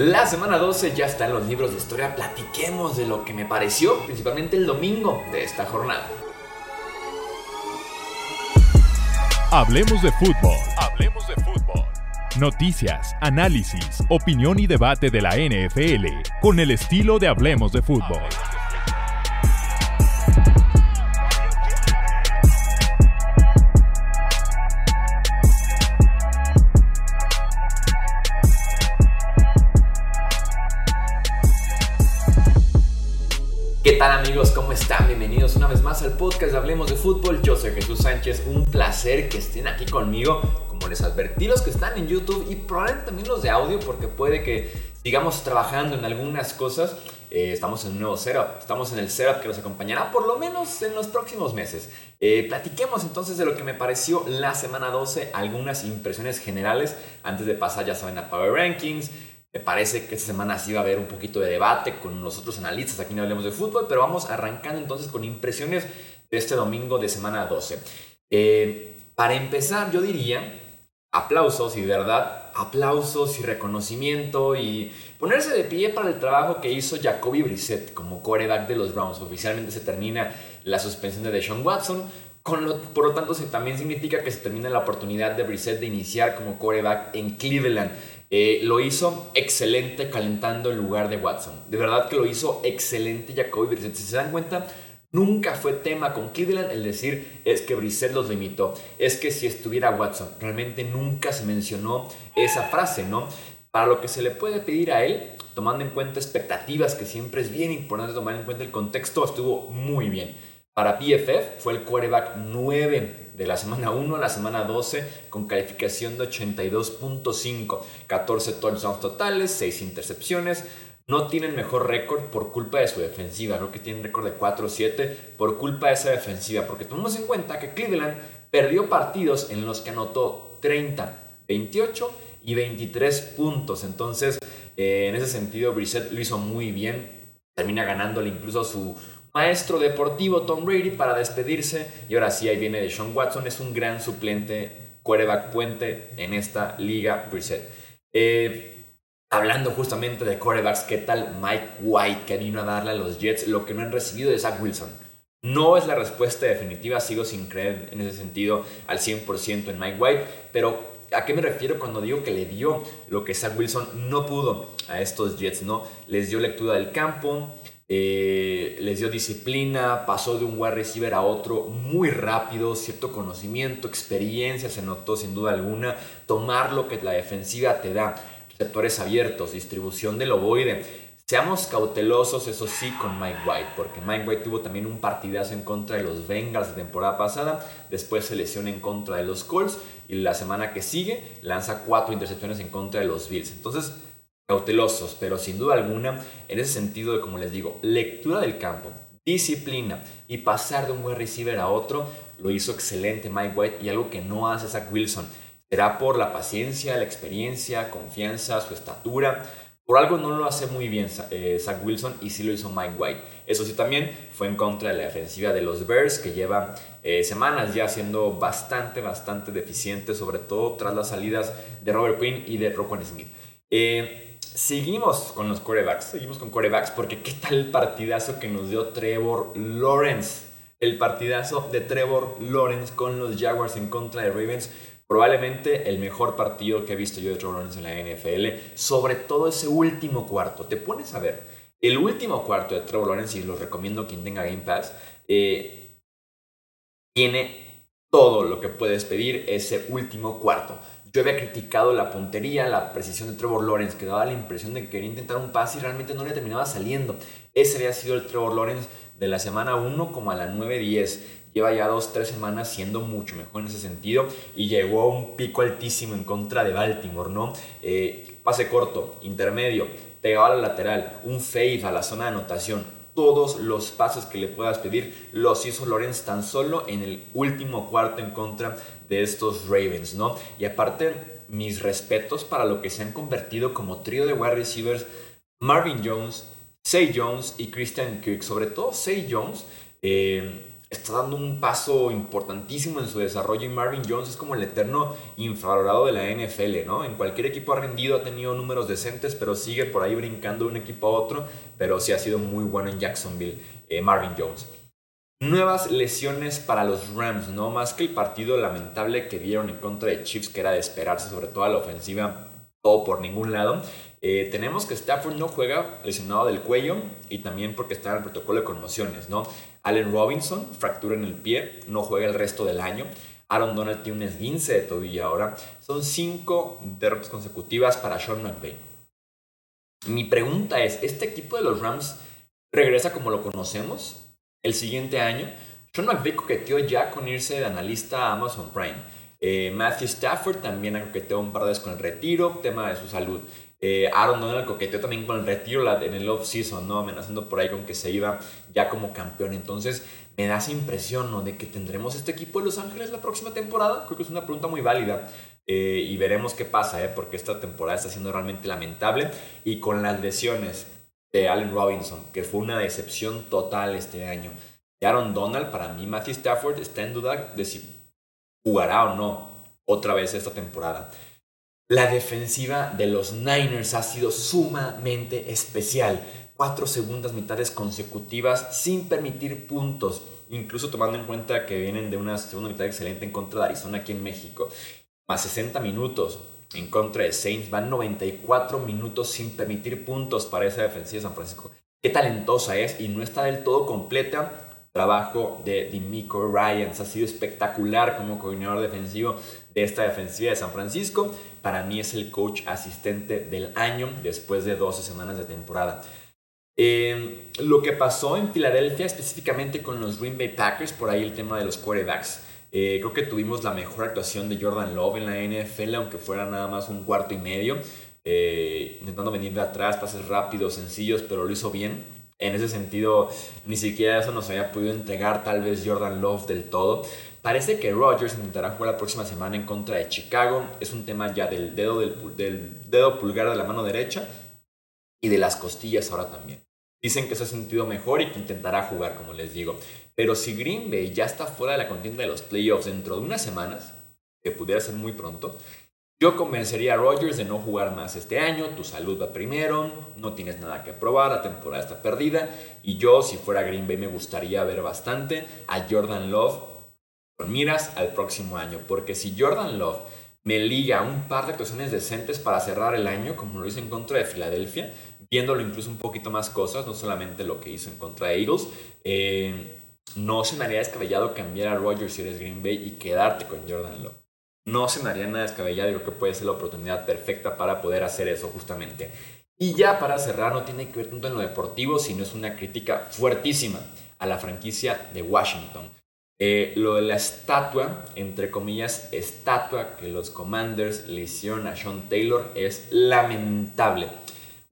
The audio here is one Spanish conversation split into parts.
La semana 12 ya está en los libros de historia. Platiquemos de lo que me pareció, principalmente el domingo de esta jornada. Hablemos de fútbol. Hablemos de fútbol. Noticias, análisis, opinión y debate de la NFL con el estilo de Hablemos de fútbol. ¿Qué tal amigos? ¿Cómo están? Bienvenidos una vez más al podcast de Hablemos de Fútbol. Yo soy Jesús Sánchez. Un placer que estén aquí conmigo. Como les advertí los que están en YouTube y probablemente también los de audio porque puede que sigamos trabajando en algunas cosas. Eh, estamos en un nuevo setup. Estamos en el setup que nos acompañará por lo menos en los próximos meses. Eh, platiquemos entonces de lo que me pareció la semana 12. Algunas impresiones generales antes de pasar ya saben a Power Rankings me parece que esta semana sí va a haber un poquito de debate con los otros analistas, aquí no hablemos de fútbol, pero vamos arrancando entonces con impresiones de este domingo de semana 12. Eh, para empezar, yo diría aplausos y de verdad, aplausos y reconocimiento y ponerse de pie para el trabajo que hizo Jacoby Brissett como coreback de los Browns. Oficialmente se termina la suspensión de Deshaun Watson, con lo, por lo tanto, se, también significa que se termina la oportunidad de Brissett de iniciar como coreback en Cleveland. Eh, lo hizo excelente calentando el lugar de Watson. De verdad que lo hizo excelente Jacoby Brissett. Si se dan cuenta, nunca fue tema con Cleveland el decir es que Brissett los limitó. Es que si estuviera Watson, realmente nunca se mencionó esa frase, ¿no? Para lo que se le puede pedir a él, tomando en cuenta expectativas, que siempre es bien importante tomar en cuenta el contexto, estuvo muy bien. Para PFF fue el quarterback 9 de la semana 1 a la semana 12 con calificación de 82.5, 14 touchdowns totales, 6 intercepciones. No tienen mejor récord por culpa de su defensiva, creo que tienen récord de 4-7 por culpa de esa defensiva, porque tomemos en cuenta que Cleveland perdió partidos en los que anotó 30, 28 y 23 puntos. Entonces, eh, en ese sentido, Brissett lo hizo muy bien. Termina ganándole incluso su maestro deportivo Tom Brady para despedirse. Y ahora sí, ahí viene de Sean Watson. Es un gran suplente, quarterback puente en esta liga preset. Eh, hablando justamente de quarterbacks, ¿qué tal Mike White que vino a darle a los Jets lo que no han recibido de Zach Wilson? No es la respuesta definitiva, sigo sin creer en ese sentido al 100% en Mike White, pero ¿a qué me refiero cuando digo que le dio lo que Zach Wilson no pudo a estos Jets? ¿no? Les dio lectura del campo, eh, les dio disciplina, pasó de un wide receiver a otro muy rápido, cierto conocimiento, experiencia, se notó sin duda alguna, tomar lo que la defensiva te da, receptores abiertos, distribución del ovoide. Seamos cautelosos, eso sí, con Mike White, porque Mike White tuvo también un partidazo en contra de los Bengals de temporada pasada, después se lesiona en contra de los Colts y la semana que sigue lanza cuatro intercepciones en contra de los Bills. Entonces, cautelosos, pero sin duda alguna, en ese sentido de, como les digo, lectura del campo, disciplina y pasar de un buen receiver a otro, lo hizo excelente Mike White y algo que no hace Zach Wilson. Será por la paciencia, la experiencia, confianza, su estatura. Por algo no lo hace muy bien eh, Zach Wilson y sí lo hizo Mike White. Eso sí también fue en contra de la defensiva de los Bears que lleva eh, semanas ya siendo bastante, bastante deficiente, sobre todo tras las salidas de Robert Quinn y de Roquan Smith. Eh, Seguimos con los corebacks, seguimos con corebacks porque qué tal el partidazo que nos dio Trevor Lawrence. El partidazo de Trevor Lawrence con los Jaguars en contra de Ravens. Probablemente el mejor partido que he visto yo de Trevor Lawrence en la NFL. Sobre todo ese último cuarto. Te pones a ver. El último cuarto de Trevor Lawrence, y los recomiendo quien tenga Game Pass, eh, tiene todo lo que puedes pedir ese último cuarto. Yo había criticado la puntería, la precisión de Trevor Lawrence, que daba la impresión de que quería intentar un pase y realmente no le terminaba saliendo. Ese había sido el Trevor Lawrence de la semana 1 como a la 9-10. Lleva ya 2-3 semanas siendo mucho mejor en ese sentido y llegó a un pico altísimo en contra de Baltimore, ¿no? Eh, pase corto, intermedio, pegado a la lateral, un fade a la zona de anotación. Todos los pasos que le puedas pedir los hizo Lawrence tan solo en el último cuarto en contra de estos Ravens, ¿no? Y aparte, mis respetos para lo que se han convertido como trío de wide receivers Marvin Jones, Say Jones y Christian Kirk. Sobre todo Say Jones. Eh, está dando un paso importantísimo en su desarrollo y Marvin Jones es como el eterno infravalorado de la NFL, ¿no? En cualquier equipo ha rendido, ha tenido números decentes, pero sigue por ahí brincando de un equipo a otro, pero sí ha sido muy bueno en Jacksonville, eh, Marvin Jones. Nuevas lesiones para los Rams, no más que el partido lamentable que dieron en contra de Chiefs, que era de esperarse, sobre todo a la ofensiva, todo por ningún lado. Eh, tenemos que Stafford no juega lesionado del cuello y también porque está en el protocolo de conmociones, ¿no? Allen Robinson, fractura en el pie, no juega el resto del año. Aaron Donald tiene un esguince de tobillo ahora. Son cinco derrotas consecutivas para Sean McVay. Mi pregunta es, ¿este equipo de los Rams regresa como lo conocemos? el siguiente año, Sean McVay coqueteó ya con irse de analista a Amazon Prime. Eh, Matthew Stafford también ha coqueteado un par de veces con el retiro, tema de su salud. Eh, Aaron Donald coqueteó también con el retiro en el off-season, ¿no? amenazando por ahí con que se iba ya como campeón. Entonces, me da esa impresión ¿no? de que tendremos este equipo de Los Ángeles la próxima temporada. Creo que es una pregunta muy válida. Eh, y veremos qué pasa, ¿eh? porque esta temporada está siendo realmente lamentable. Y con las lesiones de Allen Robinson, que fue una decepción total este año. Aaron Donald, para mí Matthew Stafford está en duda de si jugará o no otra vez esta temporada. La defensiva de los Niners ha sido sumamente especial. Cuatro segundas mitades consecutivas sin permitir puntos, incluso tomando en cuenta que vienen de una segunda mitad excelente en contra de Arizona aquí en México. Más 60 minutos, en contra de Saints. Van 94 minutos sin permitir puntos para esa defensiva de San Francisco. Qué talentosa es y no está del todo completa. Trabajo de Dimico Ryans ha sido espectacular como coordinador defensivo de esta defensiva de San Francisco. Para mí es el coach asistente del año después de 12 semanas de temporada. Eh, lo que pasó en Filadelfia, específicamente con los Green Bay Packers, por ahí el tema de los quarterbacks. Eh, creo que tuvimos la mejor actuación de Jordan Love en la NFL, aunque fuera nada más un cuarto y medio. Eh, intentando venir de atrás, pases rápidos, sencillos, pero lo hizo bien. En ese sentido, ni siquiera eso nos había podido entregar tal vez Jordan Love del todo. Parece que Rodgers intentará jugar la próxima semana en contra de Chicago. Es un tema ya del dedo, del, dedo pulgar de la mano derecha y de las costillas ahora también. Dicen que se ha sentido mejor y que intentará jugar, como les digo. Pero si Green Bay ya está fuera de la contienda de los playoffs dentro de unas semanas, que pudiera ser muy pronto, yo convencería a Rodgers de no jugar más este año, tu salud va primero, no tienes nada que probar, la temporada está perdida y yo si fuera Green Bay me gustaría ver bastante a Jordan Love con miras al próximo año, porque si Jordan Love me liga un par de actuaciones decentes para cerrar el año, como lo hizo en contra de Filadelfia, viéndolo incluso un poquito más cosas, no solamente lo que hizo en contra de Eagles, eh, no se me haría descabellado cambiar a Rodgers si eres Green Bay y quedarte con Jordan Love. No se me haría nada descabellado, creo que puede ser la oportunidad perfecta para poder hacer eso justamente. Y ya para cerrar, no tiene que ver tanto en lo deportivo, sino es una crítica fuertísima a la franquicia de Washington. Eh, lo de la estatua, entre comillas, estatua que los Commanders le hicieron a Sean Taylor es lamentable.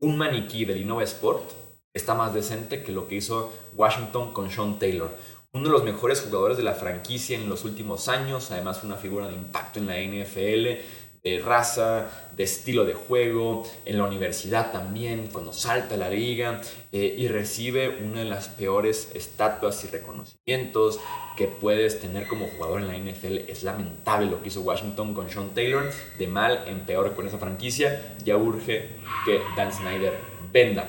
Un maniquí del Innova Sport está más decente que lo que hizo Washington con Sean Taylor. Uno de los mejores jugadores de la franquicia en los últimos años, además una figura de impacto en la NFL, de raza, de estilo de juego, en la universidad también, cuando salta a la liga eh, y recibe una de las peores estatuas y reconocimientos que puedes tener como jugador en la NFL. Es lamentable lo que hizo Washington con Sean Taylor, de mal en peor con esa franquicia. Ya urge que Dan Snyder venda.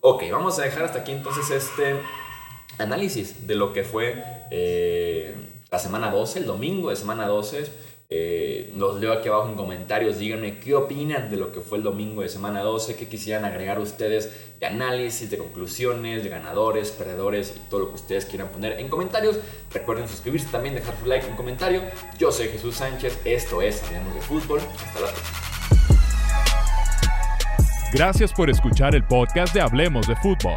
Ok, vamos a dejar hasta aquí entonces este análisis de lo que fue eh, la semana 12, el domingo de semana 12. Eh, los leo aquí abajo en comentarios, díganme qué opinan de lo que fue el domingo de semana 12, qué quisieran agregar ustedes de análisis, de conclusiones, de ganadores, perdedores y todo lo que ustedes quieran poner en comentarios. Recuerden suscribirse también, dejar su like en comentario. Yo soy Jesús Sánchez, esto es Hablemos de Fútbol. Hasta la próxima. Gracias por escuchar el podcast de Hablemos de Fútbol.